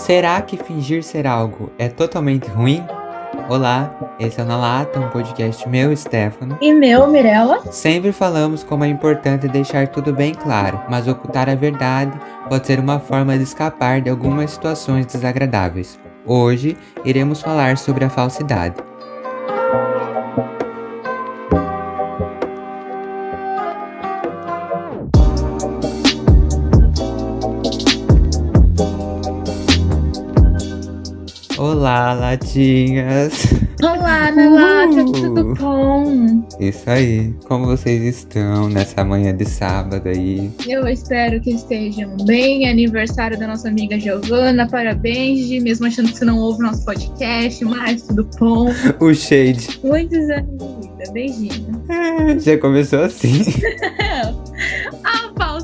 Será que fingir ser algo é totalmente ruim? Olá, esse é o Na Lata, um podcast meu, Stefano. E meu, Mirella. Sempre falamos como é importante deixar tudo bem claro, mas ocultar a verdade pode ser uma forma de escapar de algumas situações desagradáveis. Hoje iremos falar sobre a falsidade. Olá, latinhas! Olá, na lata, tudo bom? Isso aí, como vocês estão nessa manhã de sábado aí? Eu espero que estejam bem. Aniversário da nossa amiga Giovana, parabéns, Gi, mesmo achando que você não ouve nosso podcast, mas tudo bom. O shade. Muitos anos de vida, beijinho. É, já começou assim.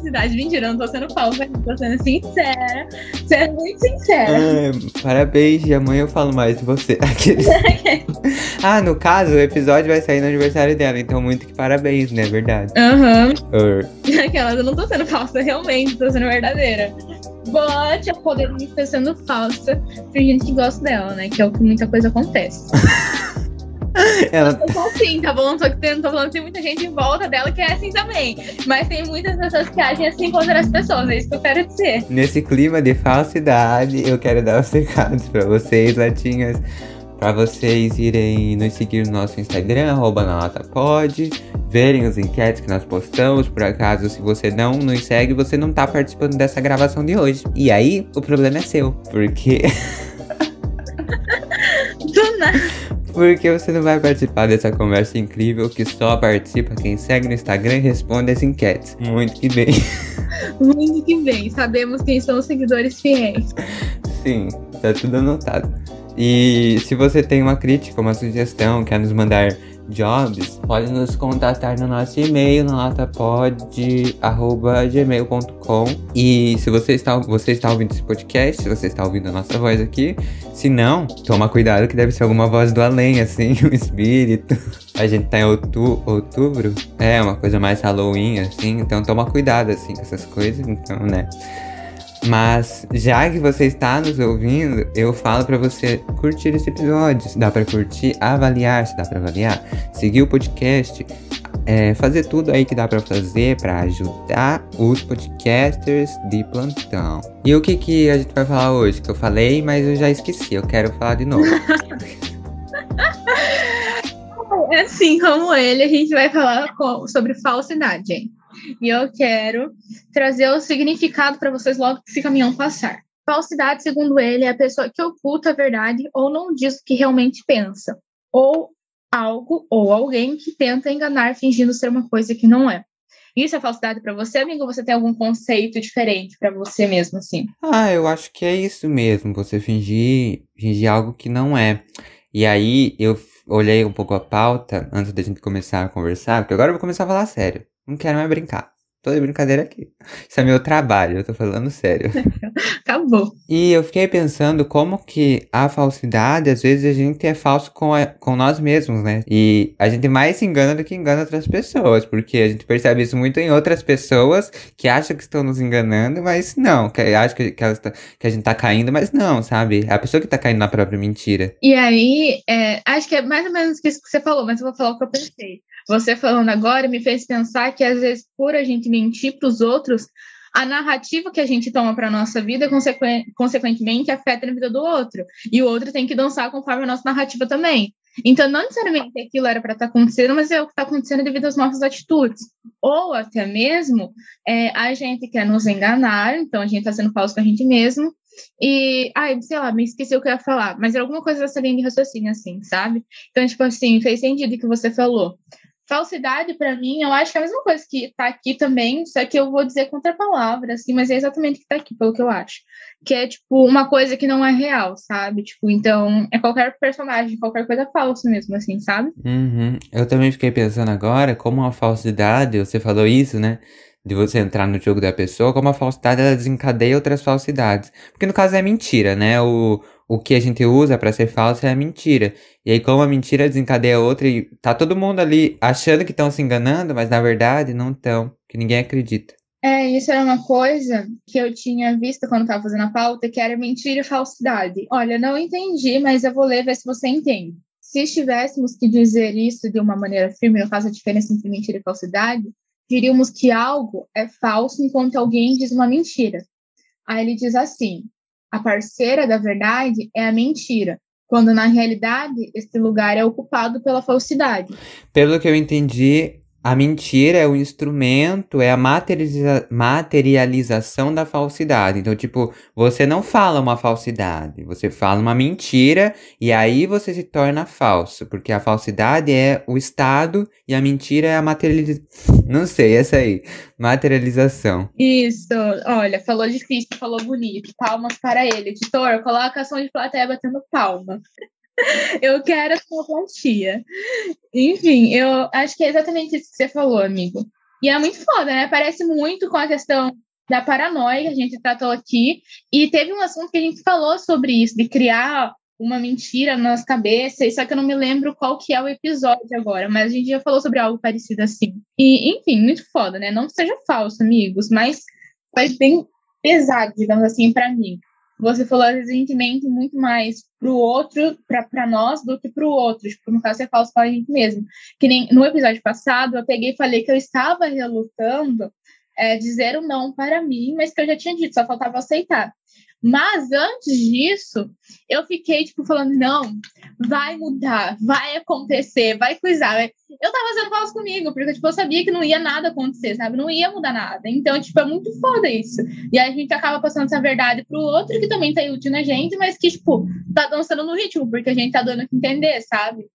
A falsidade, mentira, eu não tô sendo falsa, tô sendo sincera. Sendo muito sincera. É, parabéns, e amanhã eu falo mais de você. Aqueles- ah, no caso, o episódio vai sair no aniversário dela, então muito que parabéns, né? Verdade. Aham. Er, Aquelas, eu não tô sendo falsa, realmente, tô sendo verdadeira. But eu poderia estar sendo falsa fingindo que gosto dela, né? Que é o que muita coisa acontece. Ela Eu sou assim, tá bom? Só que tem- tô falando que tem muita gente em volta dela que é assim também. Mas tem muitas pessoas que agem assim contra as pessoas, é isso que eu quero dizer. Nesse clima de falsidade, eu quero dar os recados pra vocês, latinhas. Pra vocês irem nos seguir no nosso Instagram, arroba na lata pode, verem os enquetes que nós postamos. Por acaso, se você não nos segue, você não tá participando dessa gravação de hoje. E aí, o problema é seu. Porque, Do nada. Porque você não vai participar dessa conversa incrível que só participa quem segue no Instagram e responde as enquetes. Muito que bem. Muito que bem. Sabemos quem são os seguidores fiéis. Sim, tá tudo anotado. E se você tem uma crítica, uma sugestão, quer nos mandar jobs, pode nos contatar no nosso e-mail, na latapod.gmail.com. E se você está, você está ouvindo esse podcast, se você está ouvindo a nossa voz aqui, se não, toma cuidado que deve ser alguma voz do além, assim, um espírito. A gente tá em outu outubro, é uma coisa mais Halloween, assim, então toma cuidado, assim, com essas coisas, então, né. Mas já que você está nos ouvindo, eu falo pra você curtir esse episódio. Se dá pra curtir, avaliar, se dá pra avaliar, seguir o podcast, é, fazer tudo aí que dá pra fazer pra ajudar os podcasters de plantão. E o que que a gente vai falar hoje? Que eu falei, mas eu já esqueci. Eu quero falar de novo. Assim como ele, a gente vai falar sobre falsidade, hein? E eu quero trazer o significado para vocês logo que esse caminhão passar. Falsidade, segundo ele, é a pessoa que oculta a verdade ou não diz o que realmente pensa. Ou algo ou alguém que tenta enganar fingindo ser uma coisa que não é. Isso é falsidade para você, amigo? Ou você tem algum conceito diferente para você mesmo, assim? Ah, eu acho que é isso mesmo, você fingir, fingir algo que não é. E aí eu olhei um pouco a pauta antes da gente começar a conversar, porque agora eu vou começar a falar sério. Não quero mais brincar. Tô de brincadeira aqui. Isso é meu trabalho, eu tô falando sério. Acabou. E eu fiquei pensando como que a falsidade, às vezes a gente é falso com, a- com nós mesmos, né? E a gente mais se engana do que engana outras pessoas, porque a gente percebe isso muito em outras pessoas que acham que estão nos enganando, mas não, que acham que, que, elas tá- que a gente tá caindo, mas não, sabe? É a pessoa que tá caindo na própria mentira. E aí, é, acho que é mais ou menos isso que você falou, mas eu vou falar o que eu pensei. Você falando agora me fez pensar que, às vezes, por a gente mentir para os outros, a narrativa que a gente toma para nossa vida, consequen- consequentemente, afeta na vida do outro. E o outro tem que dançar conforme a nossa narrativa também. Então, não necessariamente aquilo era para estar acontecendo, mas é o que está acontecendo devido às nossas atitudes. Ou até mesmo é, a gente quer nos enganar, então a gente está sendo falso com a gente mesmo, e, ai, sei lá, me esqueci o que eu ia falar, mas era alguma coisa dessa linha de raciocínio, assim, sabe? Então, tipo assim, fez sentido o que você falou. Falsidade, pra mim, eu acho que é a mesma coisa que tá aqui também, só que eu vou dizer contra a palavra, assim, mas é exatamente o que tá aqui, pelo que eu acho. Que é, tipo, uma coisa que não é real, sabe? Tipo, então, é qualquer personagem, qualquer coisa falsa mesmo, assim, sabe? Uhum. Eu também fiquei pensando agora como a falsidade, você falou isso, né? De você entrar no jogo da pessoa, como a falsidade ela desencadeia outras falsidades. Porque no caso é mentira, né? O, o que a gente usa pra ser falso é a mentira. E aí, como a mentira desencadeia outra, e tá todo mundo ali achando que estão se enganando, mas na verdade não estão, que ninguém acredita. É, isso era uma coisa que eu tinha visto quando estava fazendo a pauta, que era mentira e falsidade. Olha, não entendi, mas eu vou ler ver se você entende. Se estivéssemos que dizer isso de uma maneira firme, no caso a diferença entre mentira e falsidade, diríamos que algo é falso enquanto alguém diz uma mentira. Aí ele diz assim: a parceira da verdade é a mentira, quando na realidade esse lugar é ocupado pela falsidade. Pelo que eu entendi, a mentira é o instrumento, é a materializa materialização da falsidade. Então, tipo, você não fala uma falsidade, você fala uma mentira e aí você se torna falso, porque a falsidade é o estado e a mentira é a materialização. Não sei, essa aí, materialização. Isso, olha, falou difícil, falou bonito. Palmas para ele. Editor, coloca a ação de plateia batendo palma. Eu quero a quantia. Enfim, eu acho que é exatamente isso que você falou, amigo. E é muito foda, né? Parece muito com a questão da paranoia que a gente tratou aqui. E teve um assunto que a gente falou sobre isso, de criar uma mentira nas cabeças, só que eu não me lembro qual que é o episódio agora, mas a gente já falou sobre algo parecido assim. E, enfim, muito foda, né? Não seja falso, amigos, mas faz bem pesado, digamos assim, para mim você falou recentemente muito mais pro outro, para nós, do que pro outro. Tipo, no caso, você fala para a gente mesmo. Que nem no episódio passado, eu peguei e falei que eu estava relutando é, dizer o não para mim, mas que eu já tinha dito, só faltava aceitar. Mas antes disso, eu fiquei, tipo, falando, não, vai mudar, vai acontecer, vai coisar. Eu tava fazendo falso comigo, porque, tipo, eu sabia que não ia nada acontecer, sabe? Não ia mudar nada. Então, tipo, é muito foda isso. E aí a gente acaba passando essa verdade pro outro, que também tá útil na gente, mas que, tipo, tá dançando no ritmo, porque a gente tá dando que entender, sabe?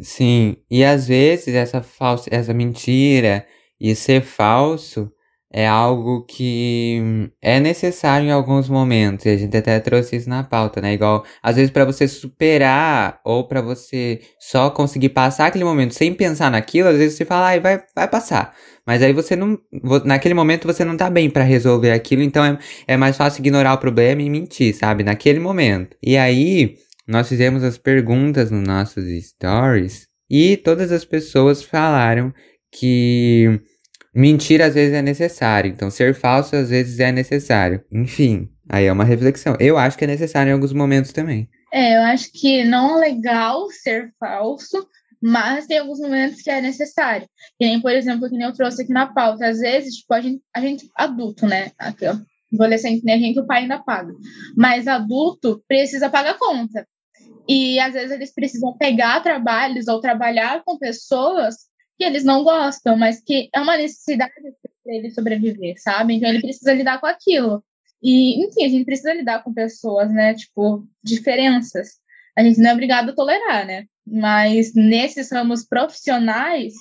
Sim, e às vezes essa falsa, essa mentira e ser falso é algo que é necessário em alguns momentos, e a gente até trouxe isso na pauta, né? Igual, às vezes para você superar ou para você só conseguir passar aquele momento sem pensar naquilo, às vezes você fala, ai, vai, vai passar. Mas aí você não, naquele momento você não tá bem para resolver aquilo, então é, é mais fácil ignorar o problema e mentir, sabe? Naquele momento. E aí, nós fizemos as perguntas nos nossos stories e todas as pessoas falaram que Mentir às vezes é necessário, então ser falso às vezes é necessário. Enfim, aí é uma reflexão. Eu acho que é necessário em alguns momentos também. É, eu acho que não é legal ser falso, mas tem alguns momentos que é necessário. Que nem, por exemplo, que nem eu trouxe aqui na pauta. Às vezes, tipo, a gente, a gente adulto, né? Aqui, ó, adolescente, né? A gente, o pai ainda paga. Mas adulto precisa pagar conta. E às vezes eles precisam pegar trabalhos ou trabalhar com pessoas que eles não gostam, mas que é uma necessidade para ele sobreviver, sabe? Então ele precisa lidar com aquilo. E, enfim, a gente precisa lidar com pessoas, né? Tipo, diferenças. A gente não é obrigado a tolerar, né? Mas nesses ramos profissionais,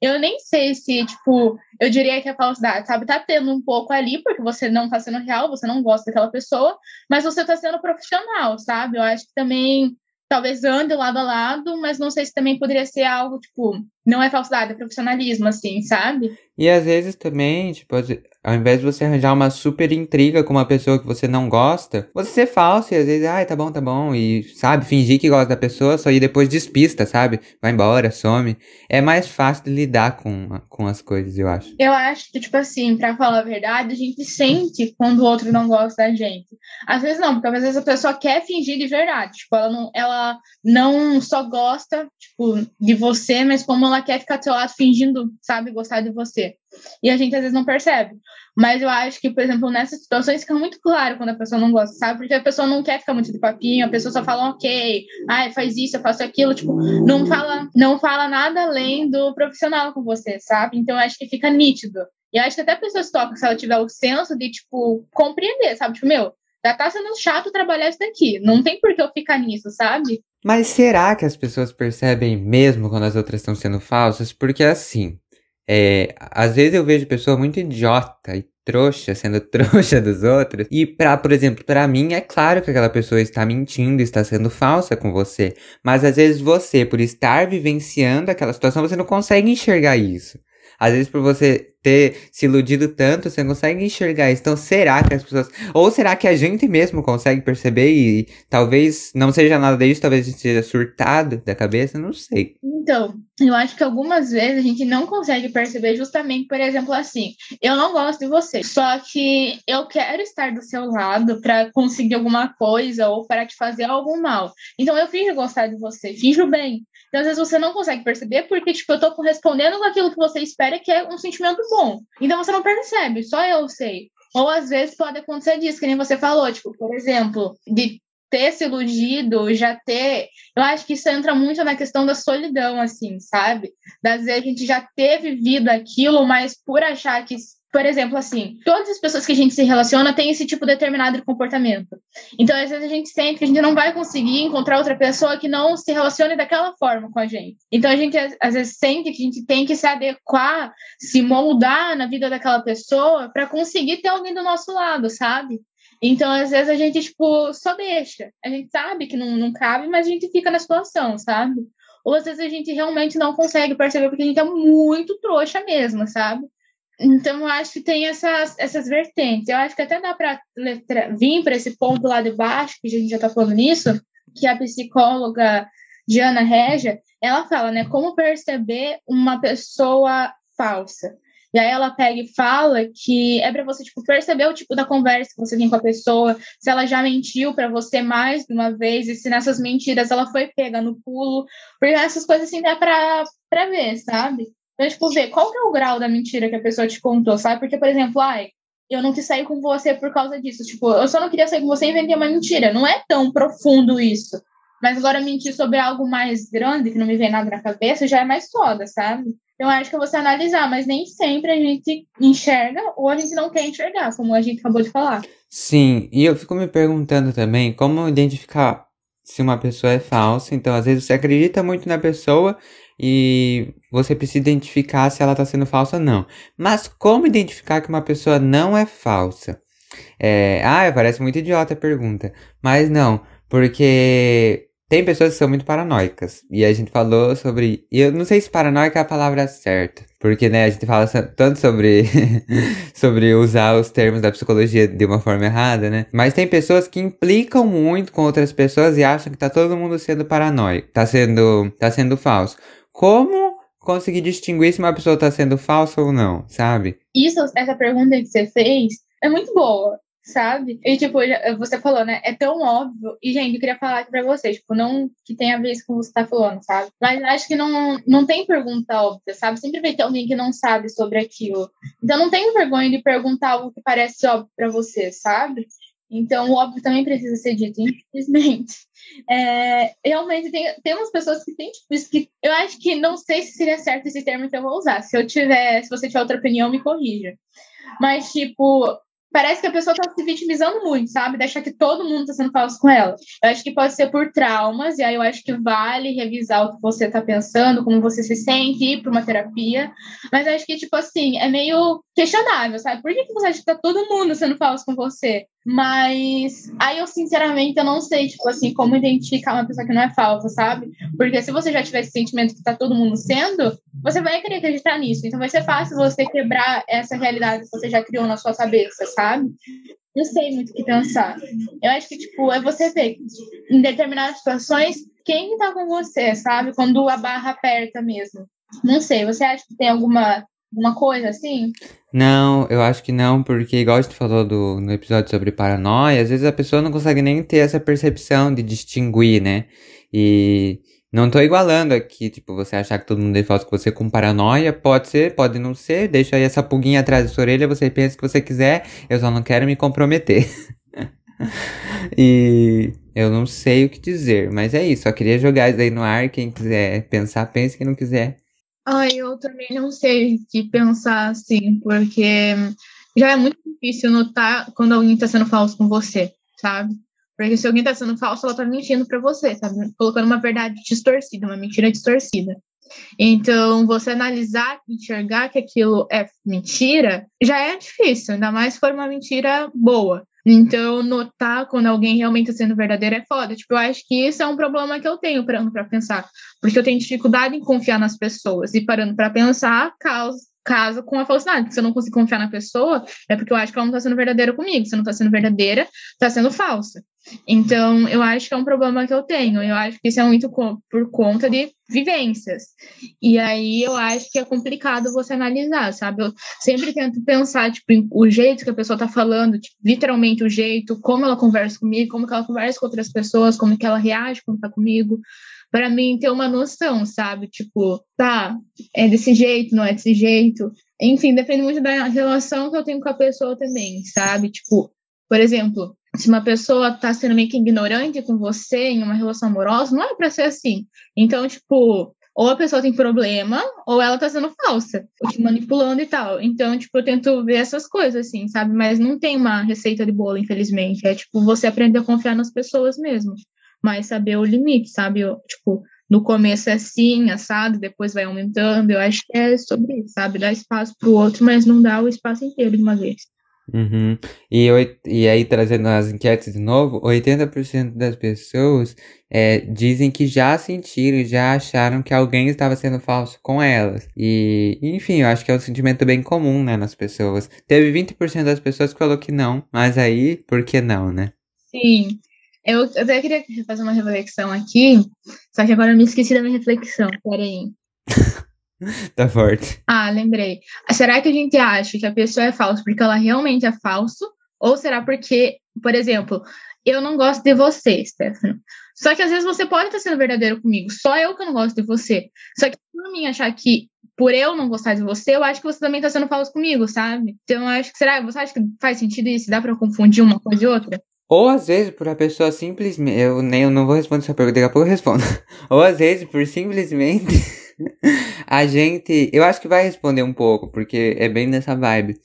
eu nem sei se, tipo, eu diria que a falsidade, sabe, tá tendo um pouco ali, porque você não tá sendo real, você não gosta daquela pessoa, mas você tá sendo profissional, sabe? Eu acho que também talvez ande lado a lado, mas não sei se também poderia ser algo, tipo, não é falsidade, é profissionalismo, assim, sabe? E às vezes também, tipo, ao invés de você arranjar uma super intriga com uma pessoa que você não gosta, você ser falso e às vezes, ai, tá bom, tá bom, e sabe, fingir que gosta da pessoa, só ir depois despista, sabe? Vai embora, some. É mais fácil de lidar com, com as coisas, eu acho. Eu acho que, tipo assim, pra falar a verdade, a gente sente quando o outro não gosta da gente. Às vezes não, porque às vezes a pessoa quer fingir de verdade. Tipo, ela não, ela não só gosta, tipo, de você, mas como ela quer ficar do seu lado fingindo, sabe, gostar de você. E a gente às vezes não percebe. Mas eu acho que, por exemplo, nessas situações fica muito claro quando a pessoa não gosta, sabe? Porque a pessoa não quer ficar muito de papinho, a pessoa só fala, ok, ai, faz isso, eu faço aquilo, tipo, não fala, não fala nada além do profissional com você, sabe? Então eu acho que fica nítido. E eu acho que até a pessoa se toca se ela tiver o senso de, tipo, compreender, sabe? Tipo, meu, já tá sendo chato trabalhar isso daqui. Não tem por que eu ficar nisso, sabe? Mas será que as pessoas percebem mesmo quando as outras estão sendo falsas? Porque assim, é, às vezes eu vejo pessoa muito idiota e trouxa, sendo trouxa dos outros. E para, por exemplo, para mim é claro que aquela pessoa está mentindo, está sendo falsa com você. Mas às vezes você, por estar vivenciando aquela situação, você não consegue enxergar isso. Às vezes por você ter se iludido tanto, você não consegue enxergar isso. Então, será que as pessoas. Ou será que a gente mesmo consegue perceber e, e talvez não seja nada disso, talvez a gente seja surtado da cabeça? Não sei. Então, eu acho que algumas vezes a gente não consegue perceber justamente, por exemplo, assim, eu não gosto de você, só que eu quero estar do seu lado para conseguir alguma coisa ou para te fazer algum mal. Então eu finjo gostar de você, finjo bem. Então, às vezes você não consegue perceber porque, tipo, eu tô correspondendo com aquilo que você espera, que é um sentimento bom. Então você não percebe, só eu sei. Ou às vezes pode acontecer disso, que nem você falou, tipo, por exemplo, de ter se iludido, já ter. Eu acho que isso entra muito na questão da solidão, assim, sabe? Das vezes a gente já ter vivido aquilo, mas por achar que por exemplo, assim, todas as pessoas que a gente se relaciona têm esse tipo de determinado comportamento. Então, às vezes a gente sente que a gente não vai conseguir encontrar outra pessoa que não se relacione daquela forma com a gente. Então, a gente às vezes sente que a gente tem que se adequar, se moldar na vida daquela pessoa para conseguir ter alguém do nosso lado, sabe? Então, às vezes a gente, tipo, só deixa. A gente sabe que não, não cabe, mas a gente fica na situação, sabe? Ou às vezes a gente realmente não consegue perceber porque a gente é muito trouxa mesmo, sabe? Então, eu acho que tem essas, essas vertentes. Eu acho que até dá para vir para esse ponto lá de baixo, que a gente já está falando nisso, que a psicóloga Diana Regia, ela fala, né, como perceber uma pessoa falsa. E aí ela pega e fala que é para você tipo perceber o tipo da conversa que você tem com a pessoa, se ela já mentiu para você mais de uma vez e se nessas mentiras ela foi pega no pulo, porque essas coisas assim dá para para ver, sabe? Então, tipo, ver qual que é o grau da mentira que a pessoa te contou, sabe? Porque, por exemplo, ai, eu não quis sair com você por causa disso. Tipo, eu só não queria sair com você e inventei uma mentira. Não é tão profundo isso. Mas agora mentir sobre algo mais grande, que não me vem nada na cabeça, já é mais foda, sabe? Eu acho que vou se analisar, mas nem sempre a gente enxerga ou a gente não quer enxergar, como a gente acabou de falar. Sim, e eu fico me perguntando também como identificar se uma pessoa é falsa. Então, às vezes você acredita muito na pessoa e você precisa identificar se ela está sendo falsa ou não. Mas como identificar que uma pessoa não é falsa? É, ah, parece muito idiota a pergunta. Mas não, porque tem pessoas que são muito paranoicas. E a gente falou sobre. E eu não sei se paranoica é a palavra certa. Porque, né, a gente fala tanto sobre, sobre usar os termos da psicologia de uma forma errada, né? Mas tem pessoas que implicam muito com outras pessoas e acham que tá todo mundo sendo paranoico. Tá sendo, tá sendo falso como conseguir distinguir se uma pessoa está sendo falsa ou não, sabe? Isso, essa pergunta que você fez é muito boa, sabe? E, tipo, você falou, né? É tão óbvio. E, gente, eu queria falar aqui pra vocês, tipo, não que tenha a ver com o que você tá falando, sabe? Mas acho que não, não tem pergunta óbvia, sabe? Sempre vai ter alguém que não sabe sobre aquilo. Então, não tenho vergonha de perguntar algo que parece óbvio pra você, sabe? Então, o óbvio também precisa ser dito, infelizmente. É, realmente, tem, tem umas pessoas que têm, tipo, isso que eu acho que não sei se seria certo esse termo que eu vou usar. Se eu tiver, se você tiver outra opinião, me corrija. Mas, tipo, parece que a pessoa está se vitimizando muito, sabe? Deixa que todo mundo está sendo falso com ela. Eu acho que pode ser por traumas, e aí eu acho que vale revisar o que você está pensando, como você se sente, ir para uma terapia. Mas eu acho que, tipo assim, é meio questionável, sabe? Por que, que você acha que está todo mundo sendo falso com você? Mas aí eu, sinceramente, eu não sei, tipo assim, como identificar uma pessoa que não é falsa, sabe? Porque se você já tiver esse sentimento que tá todo mundo sendo, você vai querer acreditar nisso. Então vai ser fácil você quebrar essa realidade que você já criou na sua cabeça, sabe? Não sei muito o que pensar. Eu acho que, tipo, é você ver em determinadas situações quem tá com você, sabe? Quando a barra aperta mesmo. Não sei, você acha que tem alguma uma coisa assim? Não, eu acho que não, porque igual a gente falou do, no episódio sobre paranoia, às vezes a pessoa não consegue nem ter essa percepção de distinguir, né? E não tô igualando aqui, tipo, você achar que todo mundo é falso com você com paranoia, pode ser, pode não ser, deixa aí essa pulguinha atrás da sua orelha, você pensa o que você quiser, eu só não quero me comprometer. e eu não sei o que dizer, mas é isso, só queria jogar isso aí no ar, quem quiser pensar, pense, quem não quiser, Ai, eu também não sei o que pensar assim, porque já é muito difícil notar quando alguém está sendo falso com você, sabe? Porque se alguém está sendo falso, ela está mentindo para você, sabe? Colocando uma verdade distorcida, uma mentira distorcida. Então, você analisar, enxergar que aquilo é mentira, já é difícil, ainda mais se for uma mentira boa. Então, notar quando alguém realmente está sendo verdadeiro é foda. Tipo, eu acho que isso é um problema que eu tenho parando para pensar. Porque eu tenho dificuldade em confiar nas pessoas. E parando para pensar, causa, casa com a falsidade. Se eu não consigo confiar na pessoa, é porque eu acho que ela não está sendo verdadeira comigo. Se não está sendo verdadeira, está sendo falsa. Então, eu acho que é um problema que eu tenho. Eu acho que isso é muito por conta de vivências. E aí eu acho que é complicado você analisar, sabe? Eu sempre tento pensar, tipo, o jeito que a pessoa tá falando, tipo, literalmente o jeito, como ela conversa comigo, como que ela conversa com outras pessoas, como que ela reage quando tá comigo para mim ter uma noção, sabe? Tipo, tá, é desse jeito, não é desse jeito. Enfim, depende muito da relação que eu tenho com a pessoa também, sabe? Tipo, por exemplo, se uma pessoa tá sendo meio que ignorante com você em uma relação amorosa, não é para ser assim. Então, tipo, ou a pessoa tem problema, ou ela tá sendo falsa, ou te manipulando e tal. Então, tipo, eu tento ver essas coisas, assim, sabe? Mas não tem uma receita de bolo, infelizmente. É, tipo, você aprender a confiar nas pessoas mesmo mas saber o limite, sabe? Eu, tipo, no começo é assim, assado, depois vai aumentando. Eu acho que é sobre isso, sabe? Dar espaço para o outro, mas não dar o espaço inteiro de uma vez. Uhum. E, e aí, trazendo as enquetes de novo, 80% das pessoas é, dizem que já sentiram, já acharam que alguém estava sendo falso com elas. E, enfim, eu acho que é um sentimento bem comum, né, nas pessoas. Teve 20% das pessoas que falou que não, mas aí, por que não, né? Sim. Eu até queria fazer uma reflexão aqui, só que agora eu me esqueci da minha reflexão. Peraí. tá forte. Ah, lembrei. Será que a gente acha que a pessoa é falsa porque ela realmente é falso? Ou será porque, por exemplo, eu não gosto de você, Stefano. Só que às vezes você pode estar sendo verdadeiro comigo. Só eu que não gosto de você. Só que por mim achar que por eu não gostar de você, eu acho que você também está sendo falso comigo, sabe? Então eu acho que será, você acha que faz sentido isso? Dá para confundir uma coisa e outra? Ou às vezes por a pessoa simplesmente. Eu nem eu não vou responder essa pergunta, daqui a pouco eu respondo. Ou às vezes por simplesmente. a gente. Eu acho que vai responder um pouco, porque é bem nessa vibe.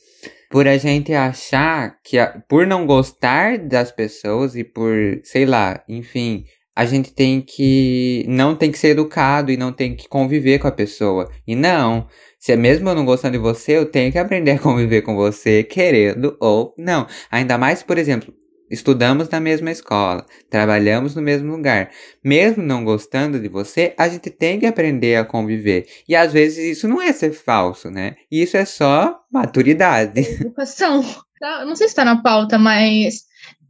Por a gente achar que. A, por não gostar das pessoas e por. Sei lá, enfim. A gente tem que. Não tem que ser educado e não tem que conviver com a pessoa. E não. Se é mesmo eu não gostando de você, eu tenho que aprender a conviver com você, querendo ou não. Ainda mais, por exemplo, Estudamos na mesma escola, trabalhamos no mesmo lugar. Mesmo não gostando de você, a gente tem que aprender a conviver. E às vezes isso não é ser falso, né? Isso é só maturidade. Educação. Tá, não sei se está na pauta, mas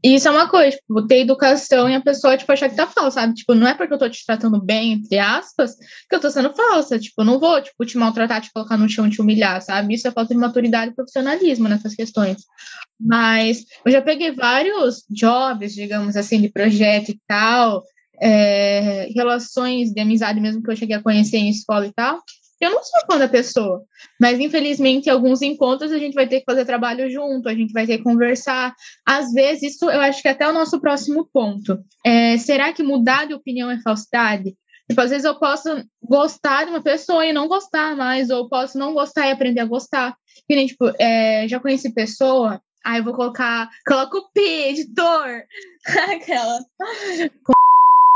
isso é uma coisa, tipo, ter educação e a pessoa, tipo, achar que tá falsa, sabe? Tipo, não é porque eu tô te tratando bem, entre aspas, que eu tô sendo falsa. Tipo, eu não vou, tipo, te maltratar, te colocar no chão, te humilhar, sabe? Isso é falta de maturidade e profissionalismo nessas questões. Mas eu já peguei vários jobs, digamos assim, de projeto e tal, é, relações de amizade mesmo que eu cheguei a conhecer em escola e tal, eu não sou fã da pessoa, mas infelizmente em alguns encontros a gente vai ter que fazer trabalho junto, a gente vai ter que conversar. Às vezes, isso eu acho que é até o nosso próximo ponto. É, será que mudar de opinião é falsidade? Tipo, às vezes eu posso gostar de uma pessoa e não gostar mais, ou posso não gostar e aprender a gostar. Que nem, tipo, é, já conheci pessoa, aí eu vou colocar, coloca o P, editor, aquela.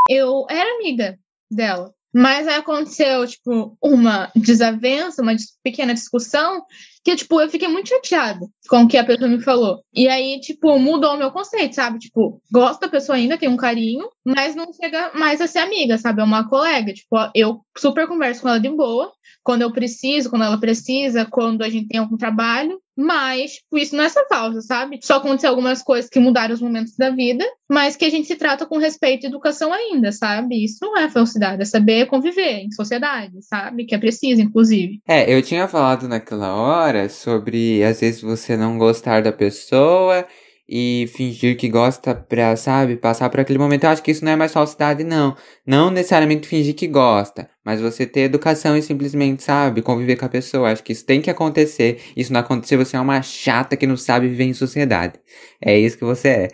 Eu era amiga dela. Mas aí aconteceu, tipo, uma desavença, uma pequena discussão, que, tipo, eu fiquei muito chateada com o que a pessoa me falou. E aí, tipo, mudou o meu conceito, sabe? Tipo, gosto da pessoa ainda, tem um carinho, mas não chega mais a ser amiga, sabe? É uma colega. Tipo, eu super converso com ela de boa, quando eu preciso, quando ela precisa, quando a gente tem algum trabalho, mas isso não é essa falsa, sabe? Só aconteceu algumas coisas que mudaram os momentos da vida, mas que a gente se trata com respeito e educação ainda, sabe? Isso não é falsidade, é saber conviver em sociedade, sabe? Que é preciso, inclusive. É, eu tinha falado naquela hora sobre às vezes você não gostar da pessoa e fingir que gosta pra, sabe, passar por aquele momento. Eu acho que isso não é mais falsidade, não. Não necessariamente fingir que gosta, mas você ter educação e simplesmente, sabe, conviver com a pessoa. Acho que isso tem que acontecer. Isso não acontecer, você é uma chata que não sabe viver em sociedade. É isso que você é.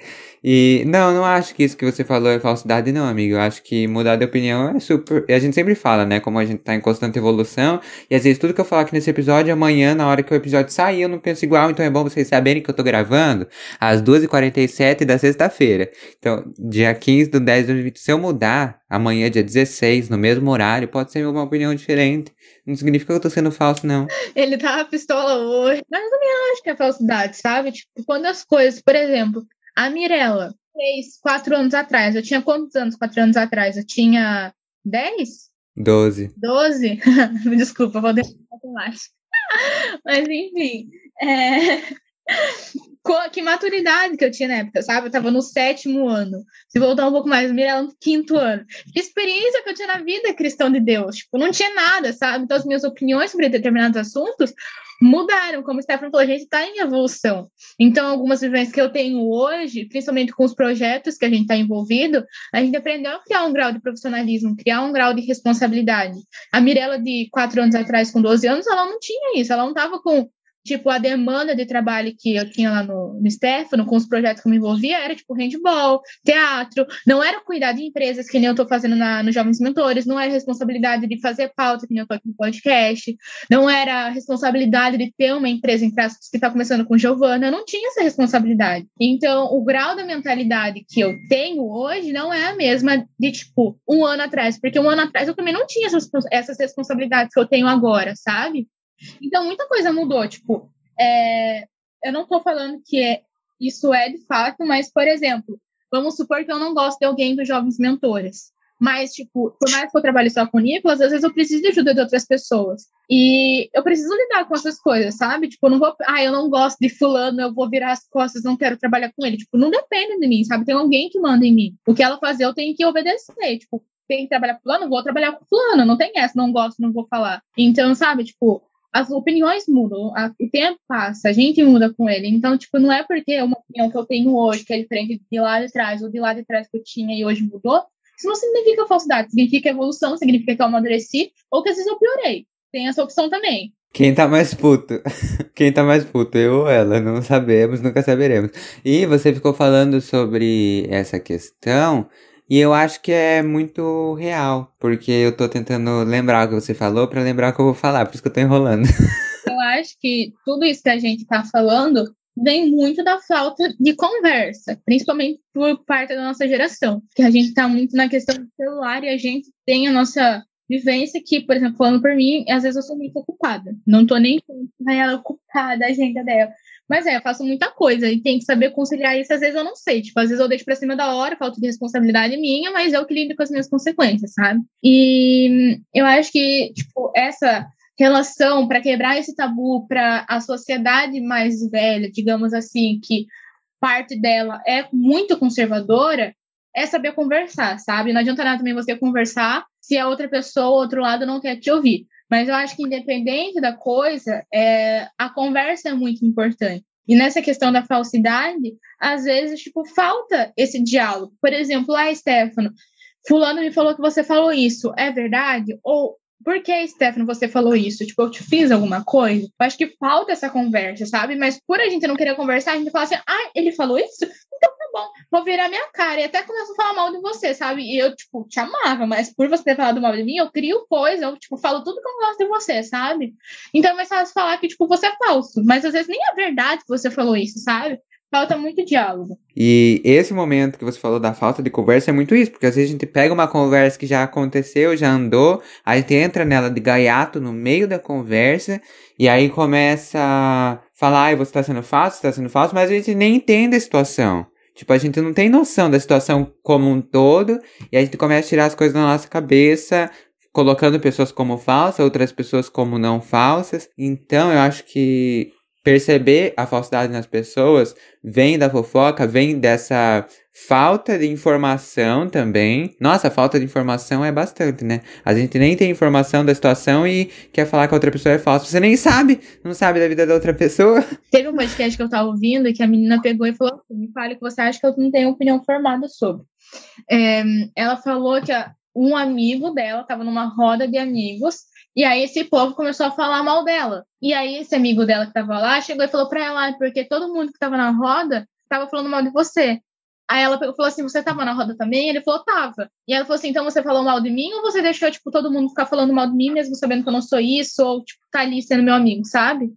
E não, não acho que isso que você falou é falsidade, não, amigo. Eu acho que mudar de opinião é super. A gente sempre fala, né? Como a gente tá em constante evolução. E às vezes tudo que eu falar aqui nesse episódio, amanhã, na hora que o episódio sair, eu não penso igual. Então é bom vocês saberem que eu tô gravando às 2h47 da sexta-feira. Então, dia 15 do 10 de 2020, se eu mudar amanhã, dia 16, no mesmo horário, pode ser uma opinião diferente. Não significa que eu tô sendo falso, não. Ele tá pistola hoje. Mas eu também acho que é falsidade, sabe? Tipo, quando as coisas, por exemplo, a Mirella, fez quatro anos atrás. Eu tinha quantos anos quatro anos atrás? Eu tinha dez? Doze. Doze? Desculpa, vou deixar mais. Mas, enfim. É... Que maturidade que eu tinha na época, sabe? Eu tava no sétimo ano. Se voltar um pouco mais, Mirella no quinto ano. Que experiência que eu tinha na vida cristã de Deus. Tipo, não tinha nada, sabe? Então, as minhas opiniões sobre determinados assuntos mudaram. Como o Stefano falou, a gente está em evolução. Então, algumas vivências que eu tenho hoje, principalmente com os projetos que a gente está envolvido, a gente aprendeu a criar um grau de profissionalismo, criar um grau de responsabilidade. A Mirella, de quatro anos atrás, com 12 anos, ela não tinha isso. Ela não estava com tipo, a demanda de trabalho que eu tinha lá no, no Stefano, com os projetos que eu me envolvia, era tipo handball, teatro, não era cuidar de empresas que nem eu estou fazendo na, no Jovens Mentores, não era responsabilidade de fazer pauta, que nem eu estou aqui no podcast, não era responsabilidade de ter uma empresa em que está começando com Giovana, eu não tinha essa responsabilidade. Então, o grau da mentalidade que eu tenho hoje não é a mesma de, tipo, um ano atrás, porque um ano atrás eu também não tinha essas, essas responsabilidades que eu tenho agora, sabe? Então, muita coisa mudou. Tipo, é, eu não estou falando que é, isso é de fato, mas, por exemplo, vamos supor que eu não gosto de alguém dos jovens mentores. Mas, tipo, por mais que eu trabalhe só com o Nicolas, às vezes eu preciso de ajuda de outras pessoas. E eu preciso lidar com essas coisas, sabe? Tipo, eu não vou. Ah, eu não gosto de fulano, eu vou virar as costas, não quero trabalhar com ele. Tipo, não depende de mim, sabe? Tem alguém que manda em mim. O que ela fazer, eu tenho que obedecer. Tipo, tem que trabalhar com fulano, vou trabalhar com fulano. Não tem essa, não gosto, não vou falar. Então, sabe, tipo, as opiniões mudam, a, o tempo passa, a gente muda com ele. Então, tipo, não é porque é uma opinião que eu tenho hoje, que é diferente de lá de trás, ou de lá de trás que eu tinha e hoje mudou, isso não significa falsidade, significa evolução, significa que eu amadureci, ou que às vezes eu piorei. Tem essa opção também. Quem tá mais puto? Quem tá mais puto? Eu ou ela? Não sabemos, nunca saberemos. E você ficou falando sobre essa questão e eu acho que é muito real, porque eu tô tentando lembrar o que você falou para lembrar o que eu vou falar, por isso que eu tô enrolando. Eu acho que tudo isso que a gente tá falando vem muito da falta de conversa, principalmente por parte da nossa geração, que a gente tá muito na questão do celular e a gente tem a nossa vivência que, por exemplo, falando por mim, às vezes eu sou muito ocupada. Não tô nem com ela ocupada, a agenda dela. Mas é, eu faço muita coisa e tem que saber conciliar isso. Às vezes eu não sei. Tipo, às vezes eu deixo pra cima da hora, falta de responsabilidade minha, mas eu que lido com as minhas consequências, sabe? E eu acho que, tipo, essa relação para quebrar esse tabu para a sociedade mais velha, digamos assim, que parte dela é muito conservadora, é saber conversar, sabe? Não adianta nada também você conversar se a outra pessoa, o outro lado, não quer te ouvir. Mas eu acho que, independente da coisa, é, a conversa é muito importante. E nessa questão da falsidade, às vezes, tipo, falta esse diálogo. Por exemplo, ah, Stefano, fulano me falou que você falou isso, é verdade? Ou por que, Stefano, você falou isso? Tipo, eu te fiz alguma coisa? Eu acho que falta essa conversa, sabe? Mas por a gente não querer conversar, a gente fala assim, ah, ele falou isso? Então tá bom, vou virar minha cara. E até começo a falar mal de você, sabe? E eu, tipo, te amava, mas por você ter falado mal de mim, eu crio coisa, eu, tipo, falo tudo que eu gosto de você, sabe? Então é mais fácil falar que, tipo, você é falso. Mas às vezes nem é verdade que você falou isso, sabe? Falta muito diálogo. E esse momento que você falou da falta de conversa é muito isso, porque às vezes a gente pega uma conversa que já aconteceu, já andou, a gente entra nela de gaiato no meio da conversa, e aí começa a falar, ai, você tá sendo falso, você tá sendo falso, mas a gente nem entende a situação. Tipo, a gente não tem noção da situação como um todo, e a gente começa a tirar as coisas da nossa cabeça, colocando pessoas como falsas, outras pessoas como não falsas. Então, eu acho que perceber a falsidade nas pessoas vem da fofoca, vem dessa falta de informação também. Nossa, falta de informação é bastante, né? A gente nem tem informação da situação e quer falar que a outra pessoa é falsa. Você nem sabe, não sabe da vida da outra pessoa. Teve um podcast que eu tava ouvindo que a menina pegou e falou: assim, me fale o que você acha que eu não tenho opinião formada sobre. É, ela falou que um amigo dela estava numa roda de amigos e aí esse povo começou a falar mal dela. E aí esse amigo dela que tava lá chegou e falou pra ela, porque todo mundo que tava na roda tava falando mal de você. Aí ela falou assim, você tava na roda também? Ele falou, tava. E ela falou assim, então você falou mal de mim ou você deixou, tipo, todo mundo ficar falando mal de mim, mesmo sabendo que eu não sou isso, ou, tipo, tá ali sendo meu amigo, sabe?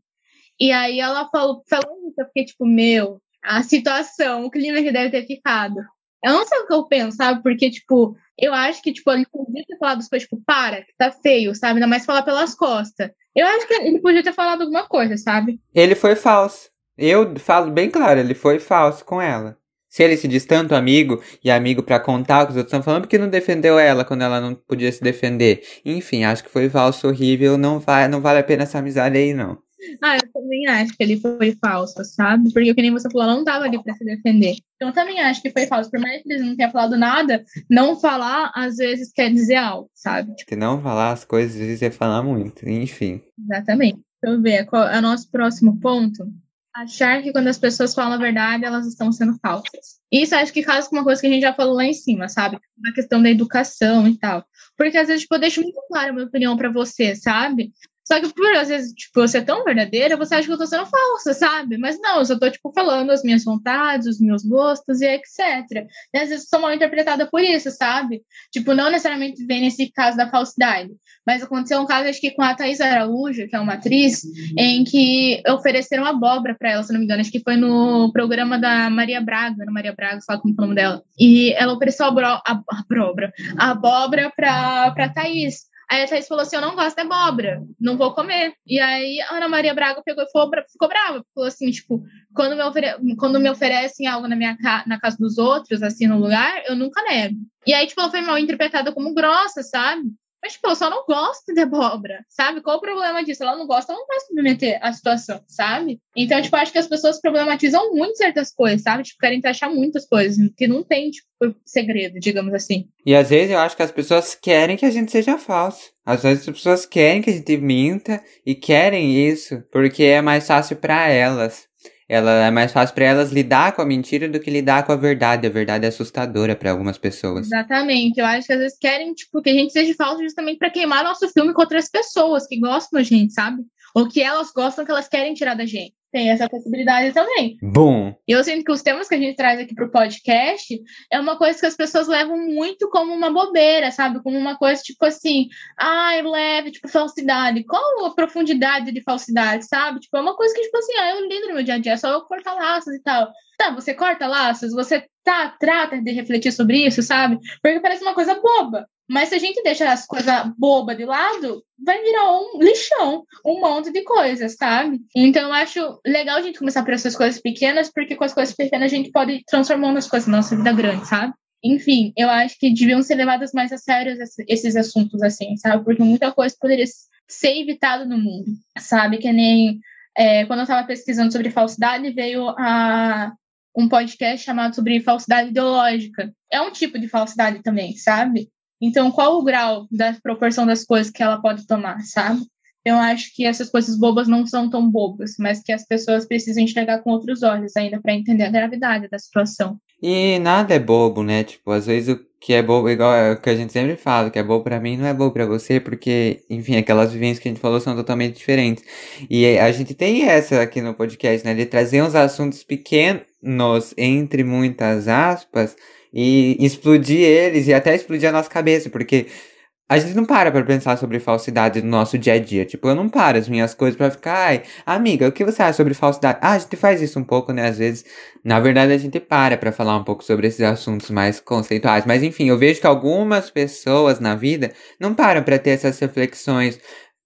E aí ela falou, falou isso, fiquei, tipo, meu, a situação, o clima que deve ter ficado. Eu não sei o que eu penso, sabe? Porque, tipo, eu acho que, tipo, ele podia ter falado as coisas, tipo, para, que tá feio, sabe? Ainda mais falar pelas costas. Eu acho que ele podia ter falado alguma coisa, sabe? Ele foi falso. Eu falo bem claro, ele foi falso com ela. Se ele se diz tanto amigo e amigo para contar o que os outros estão falando, porque não defendeu ela quando ela não podia se defender? Enfim, acho que foi falso, horrível, não, vai, não vale a pena essa amizade aí, não. Ah, eu também acho que ele foi falso, sabe? Porque, que nem você falou, ela não tava ali pra se defender. Então, eu também acho que foi falso. Por mais que eles não tenham falado nada, não falar, às vezes, quer dizer algo, sabe? Tipo... não falar as coisas, às vezes, é falar muito. Enfim. Exatamente. Deixa eu ver. Qual é o nosso próximo ponto? Achar que quando as pessoas falam a verdade, elas estão sendo falsas. Isso acho que casa com uma coisa que a gente já falou lá em cima, sabe? Na questão da educação e tal. Porque às vezes, tipo, eu deixo muito claro a minha opinião para você, sabe? Só que por às vezes, tipo, você é tão verdadeira, você acha que eu tô sendo falsa, sabe? Mas não, eu só tô, tipo, falando as minhas vontades, os meus gostos e etc. E às vezes sou mal interpretada por isso, sabe? Tipo, não necessariamente vem nesse caso da falsidade. Mas aconteceu um caso, acho que com a Thais Araújo, que é uma atriz, em que ofereceram abóbora para ela, se não me engano. Acho que foi no programa da Maria Braga, na Maria Braga, sei lá como é o nome dela. E ela ofereceu a, a, a, abóbora, abóbora pra, pra Thaís. Aí a Thaís falou assim: Eu não gosto de abóbora, não vou comer. E aí a Ana Maria Braga pegou e ficou, ficou brava. Falou assim: Tipo, quando me, ofere quando me oferecem algo na, minha ca na casa dos outros, assim, no lugar, eu nunca nego. E aí, tipo, ela foi mal interpretada como grossa, sabe? Mas, tipo, eu só não gosto de abóbora, sabe? Qual o problema disso? Ela não gosta, ela não vai submeter a situação, sabe? Então, tipo, acho que as pessoas problematizam muito certas coisas, sabe? Tipo, querem encaixar muitas coisas, que não tem, tipo, segredo, digamos assim. E às vezes eu acho que as pessoas querem que a gente seja falso. Às vezes as pessoas querem que a gente minta e querem isso porque é mais fácil para elas. Ela é mais fácil para elas lidar com a mentira do que lidar com a verdade. A verdade é assustadora para algumas pessoas. Exatamente. Eu acho que às vezes querem tipo, que a gente seja falso justamente para queimar nosso filme com outras pessoas que gostam da gente, sabe? Ou que elas gostam que elas querem tirar da gente. Tem essa possibilidade também. Bom. E eu sinto que os temas que a gente traz aqui pro podcast é uma coisa que as pessoas levam muito como uma bobeira, sabe? Como uma coisa tipo assim, ai, leve, tipo, falsidade. Qual a profundidade de falsidade, sabe? Tipo, é uma coisa que, tipo assim, ah, eu lido no meu dia a dia, é só eu cortar laços e tal. Tá, você corta laços, você tá, trata de refletir sobre isso, sabe? Porque parece uma coisa boba. Mas se a gente deixar as coisas bobas de lado, vai virar um lixão, um monte de coisas, sabe? Então eu acho legal a gente começar por essas coisas pequenas, porque com as coisas pequenas a gente pode transformar as coisas na nossa vida grande, sabe? Enfim, eu acho que deviam ser levadas mais a sério esses assuntos assim, sabe? Porque muita coisa poderia ser evitada no mundo, sabe? Que nem é, quando eu estava pesquisando sobre falsidade, veio a, um podcast chamado sobre falsidade ideológica. É um tipo de falsidade também, sabe? Então, qual o grau da proporção das coisas que ela pode tomar, sabe? Eu acho que essas coisas bobas não são tão bobas, mas que as pessoas precisam enxergar com outros olhos ainda para entender a gravidade da situação. E nada é bobo, né? Tipo, às vezes o que é bobo, igual é o que a gente sempre fala, que é bobo para mim não é bobo para você, porque, enfim, aquelas vivências que a gente falou são totalmente diferentes. E a gente tem essa aqui no podcast, né? De trazer uns assuntos pequenos, entre muitas aspas, e explodir eles e até explodir a nossa cabeça, porque a gente não para pra pensar sobre falsidade no nosso dia a dia. Tipo, eu não paro as minhas coisas pra ficar, ai, amiga, o que você acha sobre falsidade? Ah, a gente faz isso um pouco, né? Às vezes, na verdade, a gente para pra falar um pouco sobre esses assuntos mais conceituais. Mas enfim, eu vejo que algumas pessoas na vida não param pra ter essas reflexões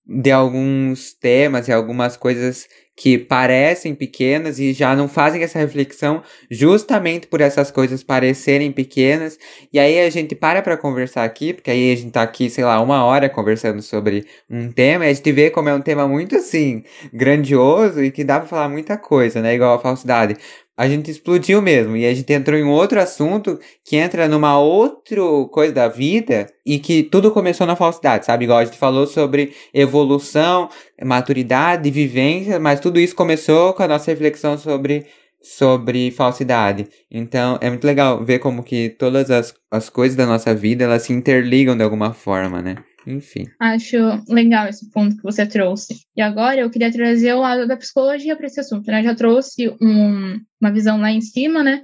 de alguns temas e algumas coisas que parecem pequenas e já não fazem essa reflexão justamente por essas coisas parecerem pequenas. E aí a gente para para conversar aqui, porque aí a gente tá aqui, sei lá, uma hora conversando sobre um tema e a gente vê como é um tema muito assim, grandioso e que dá para falar muita coisa, né? Igual a falsidade a gente explodiu mesmo. E a gente entrou em outro assunto que entra numa outra coisa da vida e que tudo começou na falsidade, sabe? Igual a gente falou sobre evolução, maturidade, vivência, mas tudo isso começou com a nossa reflexão sobre sobre falsidade. Então, é muito legal ver como que todas as, as coisas da nossa vida, elas se interligam de alguma forma, né? Enfim. Acho legal esse ponto que você trouxe. E agora eu queria trazer o lado da psicologia para esse assunto. Né? Já trouxe um, uma visão lá em cima, né?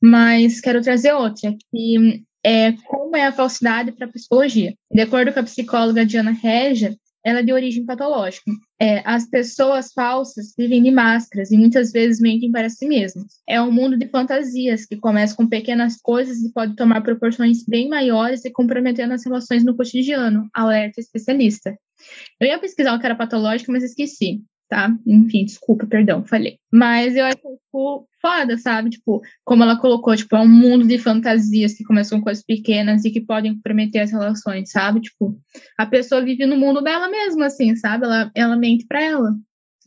Mas quero trazer outra, que é como é a falsidade para a psicologia. De acordo com a psicóloga Diana Regia, ela é de origem patológica. É, as pessoas falsas vivem de máscaras e muitas vezes mentem para si mesmas. É um mundo de fantasias que começa com pequenas coisas e pode tomar proporções bem maiores e comprometendo as relações no cotidiano, alerta especialista. Eu ia pesquisar o que era patológico, mas esqueci tá? Enfim, desculpa, perdão, falei. Mas eu acho, tipo, foda, sabe? Tipo, como ela colocou, tipo, é um mundo de fantasias que começam com coisas pequenas e que podem comprometer as relações, sabe? Tipo, a pessoa vive no mundo dela mesma, assim, sabe? Ela, ela mente pra ela.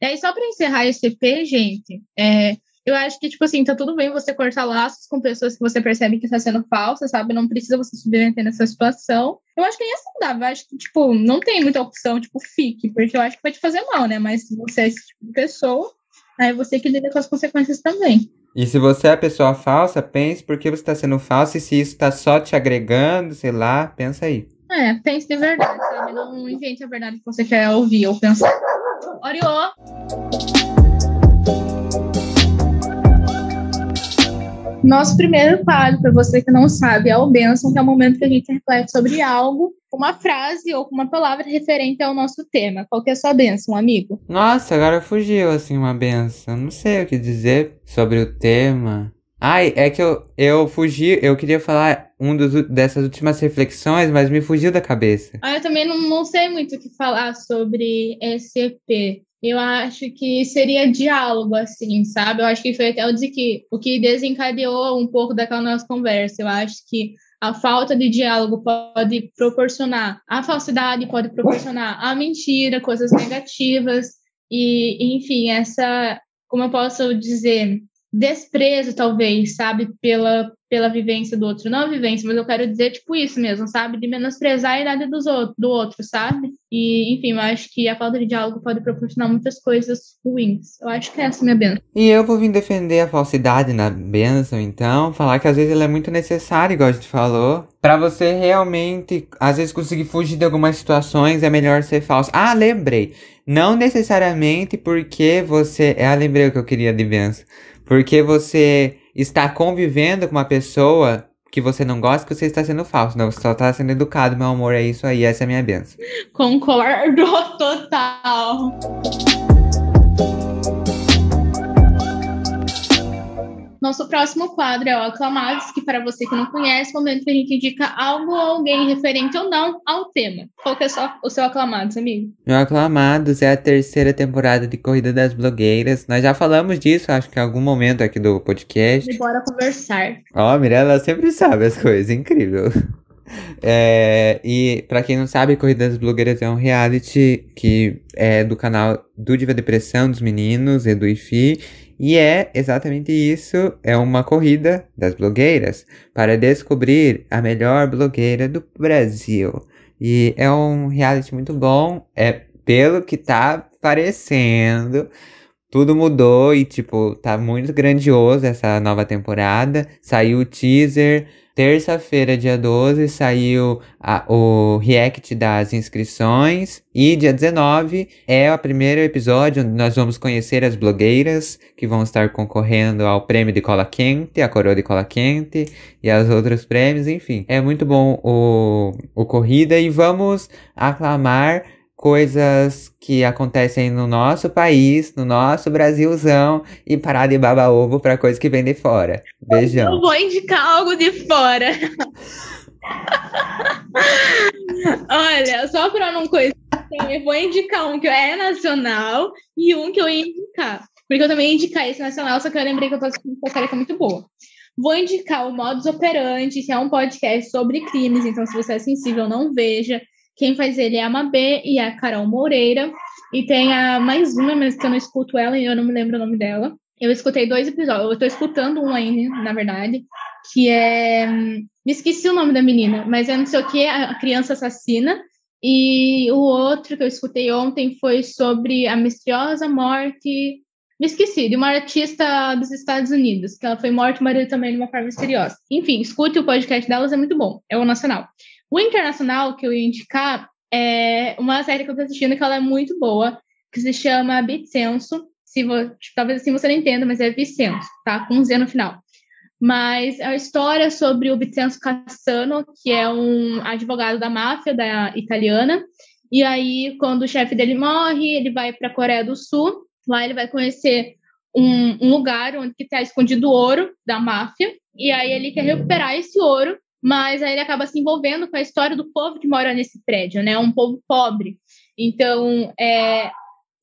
E aí, só para encerrar esse EP, gente, é, eu acho que, tipo assim, tá tudo bem você cortar laços com pessoas que você percebe que tá sendo falsa, sabe? Não precisa você se submeter nessa situação. Eu acho que nem é saudável. Eu acho que, tipo, não tem muita opção, tipo, fique, porque eu acho que vai te fazer mal, né? Mas se você é esse tipo de pessoa, aí você que lida com as consequências também. E se você é a pessoa falsa, pense por que você está sendo falsa e se isso está só te agregando, sei lá, pensa aí. É, pense de verdade, sabe? Não invente a verdade que você quer ouvir ou pensar. Oriô! Nosso primeiro quadro, para você que não sabe, é o Benção, que é o momento que a gente reflete sobre algo, uma frase ou uma palavra referente ao nosso tema. Qual que é a sua benção, amigo? Nossa, agora fugiu, assim, uma benção. Não sei o que dizer sobre o tema. Ai, é que eu, eu fugi, eu queria falar um dos, dessas últimas reflexões, mas me fugiu da cabeça. Ah, eu também não, não sei muito o que falar sobre SCP eu acho que seria diálogo, assim, sabe? Eu acho que foi até o, que, o que desencadeou um pouco daquela nossa conversa. Eu acho que a falta de diálogo pode proporcionar a falsidade, pode proporcionar a mentira, coisas negativas, e, enfim, essa, como eu posso dizer, desprezo, talvez, sabe, pela, pela vivência do outro. Não a vivência, mas eu quero dizer, tipo, isso mesmo, sabe? De menosprezar a idade dos outro, do outro, sabe? E, enfim, eu acho que a falta de diálogo pode proporcionar muitas coisas ruins. Eu acho que é essa minha benção. E eu vou vir defender a falsidade na benção, então, falar que às vezes ela é muito necessária, igual a gente falou. Pra você realmente, às vezes, conseguir fugir de algumas situações, é melhor ser falso. Ah, lembrei! Não necessariamente porque você. Ah, lembrei o que eu queria de benção porque você está convivendo com uma pessoa que você não gosta, que você está sendo falso. Não, você só está sendo educado, meu amor. É isso aí, essa é a minha benção. Concordo total. Nosso próximo quadro é o Aclamados, que para você que não conhece, é o momento que a gente indica algo ou alguém referente ou não ao tema. Qual que é só o seu Aclamados, amigo? Meu Aclamados é a terceira temporada de Corrida das Blogueiras. Nós já falamos disso, acho que em algum momento aqui do podcast. E bora conversar. Ó, oh, Mirella sempre sabe as coisas, incrível. É, e para quem não sabe, Corrida das Blogueiras é um reality que é do canal do Diva Depressão dos meninos, Edu e Fi, e é exatamente isso, é uma corrida das blogueiras para descobrir a melhor blogueira do Brasil. E é um reality muito bom, é pelo que tá parecendo. Tudo mudou e, tipo, tá muito grandioso essa nova temporada. Saiu o teaser, Terça-feira, dia 12, saiu a, o react das inscrições. E dia 19 é o primeiro episódio onde nós vamos conhecer as blogueiras que vão estar concorrendo ao prêmio de cola quente, a coroa de cola quente e aos outros prêmios. Enfim, é muito bom o, o Corrida e vamos aclamar coisas que acontecem no nosso país, no nosso Brasilzão, e parar de baba ovo pra coisa que vem de fora. Beijão. Eu vou indicar algo de fora. Olha, só pra não coisa, eu vou indicar um que é nacional e um que eu ia indicar. Porque eu também ia indicar esse nacional, só que eu lembrei que eu tô assistindo uma série que é muito boa. Vou indicar o Modus Operandi, que é um podcast sobre crimes, então se você é sensível, não veja. Quem faz ele é a Mabê e a Carol Moreira. E tem a mais uma, mas que eu não escuto ela e eu não me lembro o nome dela. Eu escutei dois episódios, eu tô escutando um ainda, na verdade, que é. Me esqueci o nome da menina, mas é não sei o que, a criança assassina. E o outro que eu escutei ontem foi sobre a misteriosa morte. Me esqueci, de uma artista dos Estados Unidos, que ela foi morta, mas também de uma forma misteriosa. Enfim, escute o podcast delas, é muito bom. É o nacional. O internacional que eu ia indicar é uma série que eu tô assistindo que ela é muito boa, que se chama Vicenço. Se vo... Talvez assim você não entenda, mas é Vicenço, tá? Com um Z no final. Mas é a história sobre o Vincenzo Cassano, que é um advogado da máfia da italiana. E aí, quando o chefe dele morre, ele vai para a Coreia do Sul. Lá ele vai conhecer um, um lugar onde está escondido ouro da máfia. E aí ele quer recuperar esse ouro mas aí ele acaba se envolvendo com a história do povo que mora nesse prédio, né? Um povo pobre. Então, é,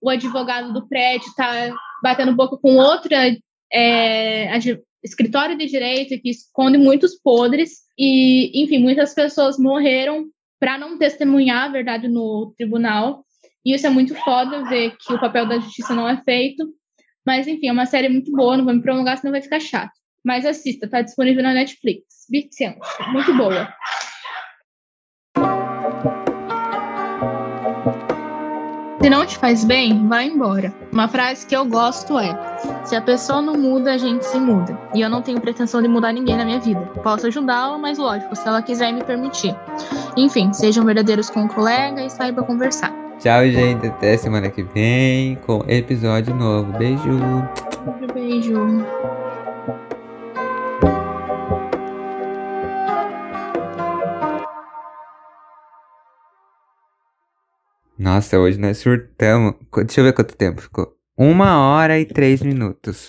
o advogado do prédio está batendo boca com outra é, escritório de direito que esconde muitos podres e, enfim, muitas pessoas morreram para não testemunhar a verdade no tribunal. E isso é muito foda ver que o papel da justiça não é feito. Mas, enfim, é uma série muito boa, não vou me prolongar, senão vai ficar chato. Mas assista, tá disponível na Netflix. Viciante, muito boa. Se não te faz bem, vai embora. Uma frase que eu gosto é: se a pessoa não muda, a gente se muda. E eu não tenho pretensão de mudar ninguém na minha vida. Posso ajudá-la, mas lógico, se ela quiser me permitir. Enfim, sejam verdadeiros com o colega e saiba conversar. Tchau, gente. Até semana que vem com episódio novo. Beijo, beijo. Nossa, hoje nós surtamos. Deixa eu ver quanto tempo ficou. Uma hora e três minutos.